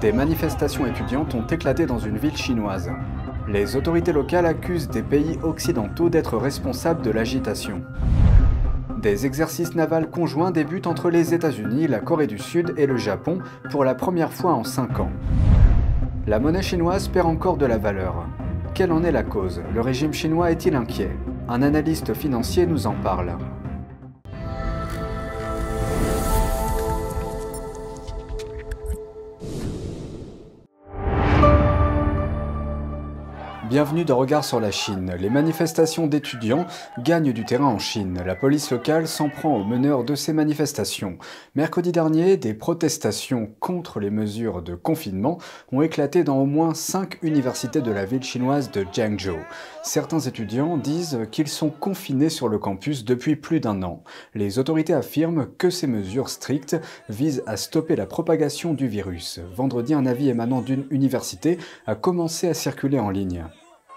Des manifestations étudiantes ont éclaté dans une ville chinoise. Les autorités locales accusent des pays occidentaux d'être responsables de l'agitation. Des exercices navals conjoints débutent entre les États-Unis, la Corée du Sud et le Japon pour la première fois en 5 ans. La monnaie chinoise perd encore de la valeur. Quelle en est la cause? Le régime chinois est-il inquiet? Un analyste financier nous en parle. Bienvenue dans Regard sur la Chine. Les manifestations d'étudiants gagnent du terrain en Chine. La police locale s'en prend aux meneurs de ces manifestations. Mercredi dernier, des protestations contre les mesures de confinement ont éclaté dans au moins cinq universités de la ville chinoise de Jiangzhou. Certains étudiants disent qu'ils sont confinés sur le campus depuis plus d'un an. Les autorités affirment que ces mesures strictes visent à stopper la propagation du virus. Vendredi, un avis émanant d'une université a commencé à circuler en ligne.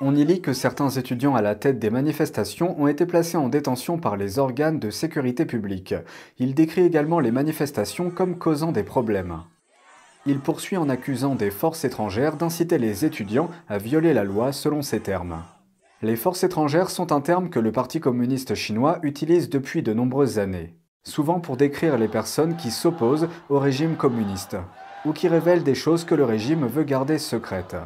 On y lit que certains étudiants à la tête des manifestations ont été placés en détention par les organes de sécurité publique. Il décrit également les manifestations comme causant des problèmes. Il poursuit en accusant des forces étrangères d'inciter les étudiants à violer la loi selon ses termes. Les forces étrangères sont un terme que le Parti communiste chinois utilise depuis de nombreuses années, souvent pour décrire les personnes qui s'opposent au régime communiste, ou qui révèlent des choses que le régime veut garder secrètes.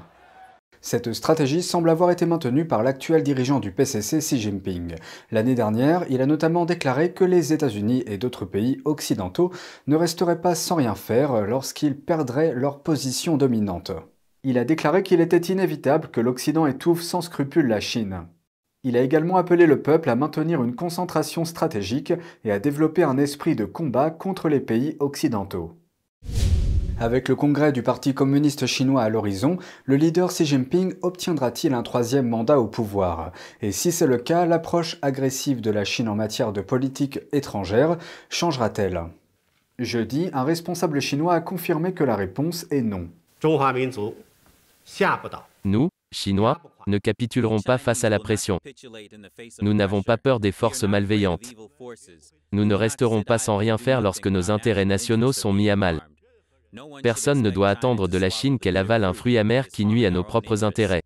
Cette stratégie semble avoir été maintenue par l'actuel dirigeant du PCC Xi Jinping. L'année dernière, il a notamment déclaré que les États-Unis et d'autres pays occidentaux ne resteraient pas sans rien faire lorsqu'ils perdraient leur position dominante. Il a déclaré qu'il était inévitable que l'Occident étouffe sans scrupule la Chine. Il a également appelé le peuple à maintenir une concentration stratégique et à développer un esprit de combat contre les pays occidentaux. Avec le congrès du Parti communiste chinois à l'horizon, le leader Xi Jinping obtiendra-t-il un troisième mandat au pouvoir? Et si c'est le cas, l'approche agressive de la Chine en matière de politique étrangère changera-t-elle? Jeudi, un responsable chinois a confirmé que la réponse est non. Nous, Chinois, ne capitulerons pas face à la pression. Nous n'avons pas peur des forces malveillantes. Nous ne resterons pas sans rien faire lorsque nos intérêts nationaux sont mis à mal. Personne ne doit attendre de la Chine qu'elle avale un fruit amer qui nuit à nos propres intérêts.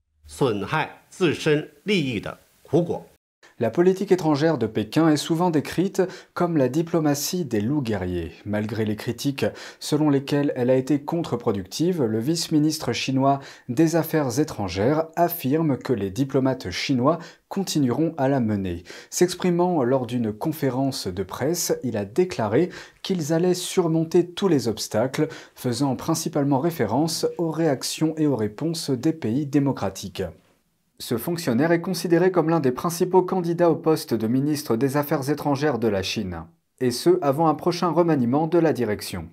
La politique étrangère de Pékin est souvent décrite comme la diplomatie des loups guerriers. Malgré les critiques selon lesquelles elle a été contre-productive, le vice-ministre chinois des Affaires étrangères affirme que les diplomates chinois continueront à la mener. S'exprimant lors d'une conférence de presse, il a déclaré qu'ils allaient surmonter tous les obstacles, faisant principalement référence aux réactions et aux réponses des pays démocratiques. Ce fonctionnaire est considéré comme l'un des principaux candidats au poste de ministre des Affaires étrangères de la Chine, et ce avant un prochain remaniement de la direction.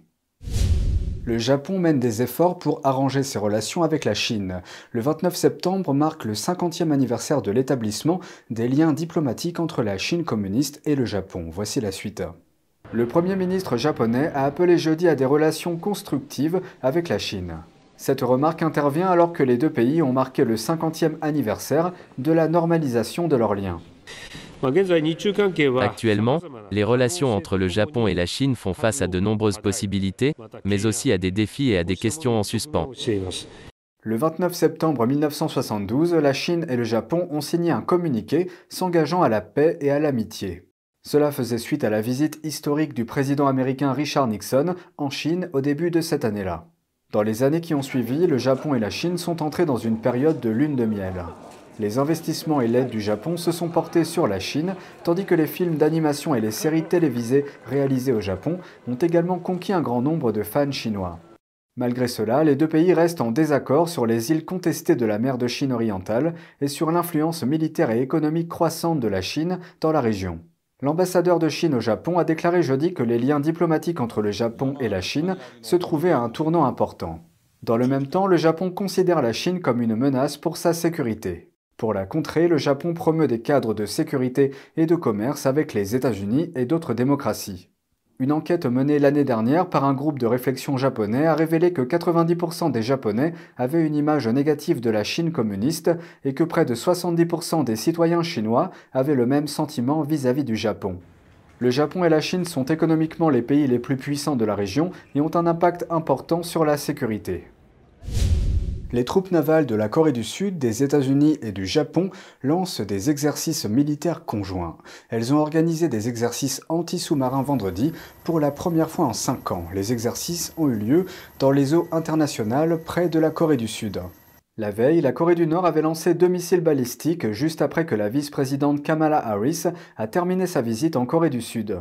Le Japon mène des efforts pour arranger ses relations avec la Chine. Le 29 septembre marque le 50e anniversaire de l'établissement des liens diplomatiques entre la Chine communiste et le Japon. Voici la suite. Le Premier ministre japonais a appelé jeudi à des relations constructives avec la Chine. Cette remarque intervient alors que les deux pays ont marqué le 50e anniversaire de la normalisation de leurs liens. Actuellement, les relations entre le Japon et la Chine font face à de nombreuses possibilités, mais aussi à des défis et à des questions en suspens. Le 29 septembre 1972, la Chine et le Japon ont signé un communiqué s'engageant à la paix et à l'amitié. Cela faisait suite à la visite historique du président américain Richard Nixon en Chine au début de cette année-là. Dans les années qui ont suivi, le Japon et la Chine sont entrés dans une période de lune de miel. Les investissements et l'aide du Japon se sont portés sur la Chine, tandis que les films d'animation et les séries télévisées réalisées au Japon ont également conquis un grand nombre de fans chinois. Malgré cela, les deux pays restent en désaccord sur les îles contestées de la mer de Chine orientale et sur l'influence militaire et économique croissante de la Chine dans la région. L'ambassadeur de Chine au Japon a déclaré jeudi que les liens diplomatiques entre le Japon et la Chine se trouvaient à un tournant important. Dans le même temps, le Japon considère la Chine comme une menace pour sa sécurité. Pour la contrer, le Japon promeut des cadres de sécurité et de commerce avec les États-Unis et d'autres démocraties. Une enquête menée l'année dernière par un groupe de réflexion japonais a révélé que 90% des Japonais avaient une image négative de la Chine communiste et que près de 70% des citoyens chinois avaient le même sentiment vis-à-vis du Japon. Le Japon et la Chine sont économiquement les pays les plus puissants de la région et ont un impact important sur la sécurité. Les troupes navales de la Corée du Sud, des États-Unis et du Japon lancent des exercices militaires conjoints. Elles ont organisé des exercices anti-sous-marins vendredi pour la première fois en cinq ans. Les exercices ont eu lieu dans les eaux internationales près de la Corée du Sud. La veille, la Corée du Nord avait lancé deux missiles balistiques juste après que la vice-présidente Kamala Harris a terminé sa visite en Corée du Sud.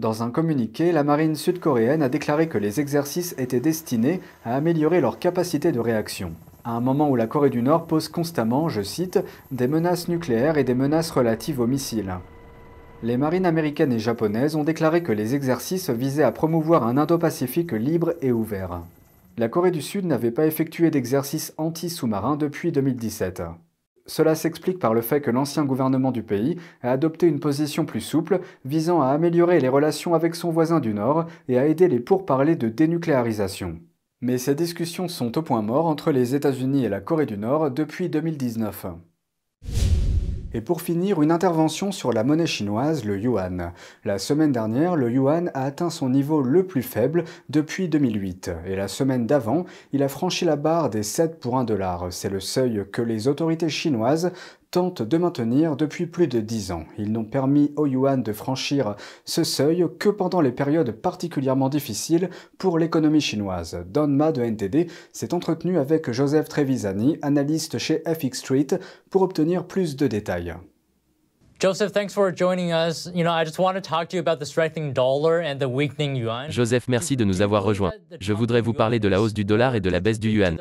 Dans un communiqué, la marine sud-coréenne a déclaré que les exercices étaient destinés à améliorer leur capacité de réaction. À un moment où la Corée du Nord pose constamment, je cite, des menaces nucléaires et des menaces relatives aux missiles. Les marines américaines et japonaises ont déclaré que les exercices visaient à promouvoir un Indo-Pacifique libre et ouvert. La Corée du Sud n'avait pas effectué d'exercices anti-sous-marins depuis 2017. Cela s'explique par le fait que l'ancien gouvernement du pays a adopté une position plus souple visant à améliorer les relations avec son voisin du Nord et à aider les pourparlers de dénucléarisation. Mais ces discussions sont au point mort entre les États-Unis et la Corée du Nord depuis 2019. Et pour finir, une intervention sur la monnaie chinoise, le yuan. La semaine dernière, le yuan a atteint son niveau le plus faible depuis 2008. Et la semaine d'avant, il a franchi la barre des 7 pour 1 dollar. C'est le seuil que les autorités chinoises tentent de maintenir depuis plus de 10 ans. Ils n'ont permis au yuan de franchir ce seuil que pendant les périodes particulièrement difficiles pour l'économie chinoise. Don Ma de NTD s'est entretenu avec Joseph Trevisani, analyste chez FX Street, pour obtenir plus de détails. Joseph, thanks for joining us. You know, I just want to talk to you about the strengthening dollar and the weakening yuan. Joseph, merci de nous avoir rejoints. Je voudrais vous parler de la hausse du dollar et de la baisse du yuan.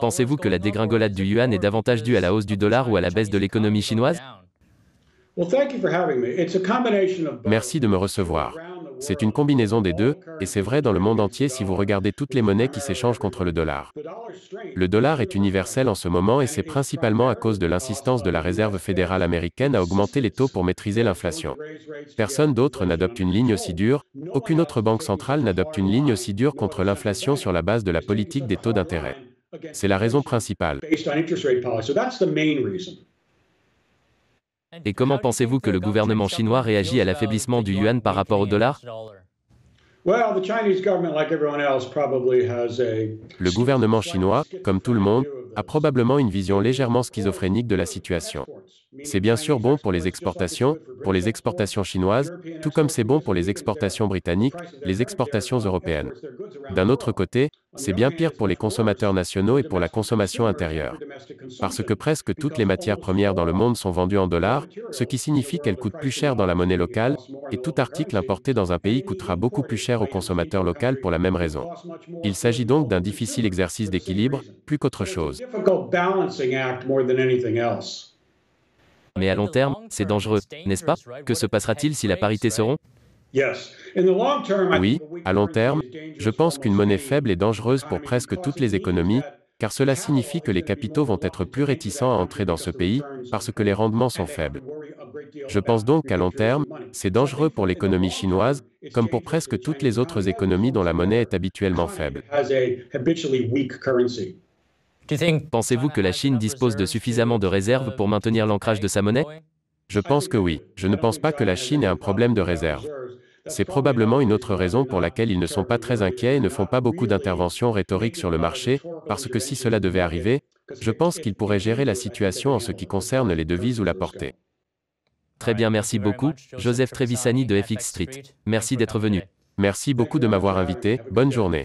Pensez-vous que la dégringolade du yuan est davantage due à la hausse du dollar ou à la baisse de l'économie chinoise? Merci de me recevoir. C'est une combinaison des deux, et c'est vrai dans le monde entier si vous regardez toutes les monnaies qui s'échangent contre le dollar. Le dollar est universel en ce moment et c'est principalement à cause de l'insistance de la Réserve fédérale américaine à augmenter les taux pour maîtriser l'inflation. Personne d'autre n'adopte une ligne aussi dure, aucune autre banque centrale n'adopte une ligne aussi dure contre l'inflation sur la base de la politique des taux d'intérêt. C'est la raison principale. Et comment pensez-vous que le gouvernement chinois réagit à l'affaiblissement du yuan par rapport au dollar? Le gouvernement chinois, comme tout le monde, a probablement une vision légèrement schizophrénique de la situation. C'est bien sûr bon pour les exportations, pour les exportations chinoises, tout comme c'est bon pour les exportations britanniques, les exportations européennes. D'un autre côté, c'est bien pire pour les consommateurs nationaux et pour la consommation intérieure. Parce que presque toutes les matières premières dans le monde sont vendues en dollars, ce qui signifie qu'elles coûtent plus cher dans la monnaie locale, et tout article importé dans un pays coûtera beaucoup plus cher au consommateur local pour la même raison. Il s'agit donc d'un difficile exercice d'équilibre, plus qu'autre chose. Mais à long terme, c'est dangereux, n'est-ce pas? Que se passera-t-il si la parité se rompt? Oui, à long terme, je pense qu'une monnaie faible est dangereuse pour presque toutes les économies, car cela signifie que les capitaux vont être plus réticents à entrer dans ce pays, parce que les rendements sont faibles. Je pense donc qu'à long terme, c'est dangereux pour l'économie chinoise, comme pour presque toutes les autres économies dont la monnaie est habituellement faible. Pensez-vous que la Chine dispose de suffisamment de réserves pour maintenir l'ancrage de sa monnaie? Je pense que oui. Je ne pense pas que la Chine ait un problème de réserve. C'est probablement une autre raison pour laquelle ils ne sont pas très inquiets et ne font pas beaucoup d'interventions rhétoriques sur le marché, parce que si cela devait arriver, je pense qu'ils pourraient gérer la situation en ce qui concerne les devises ou la portée. Très bien, merci beaucoup, Joseph Trevisani de FX Street. Merci d'être venu. Merci beaucoup de m'avoir invité. Bonne journée.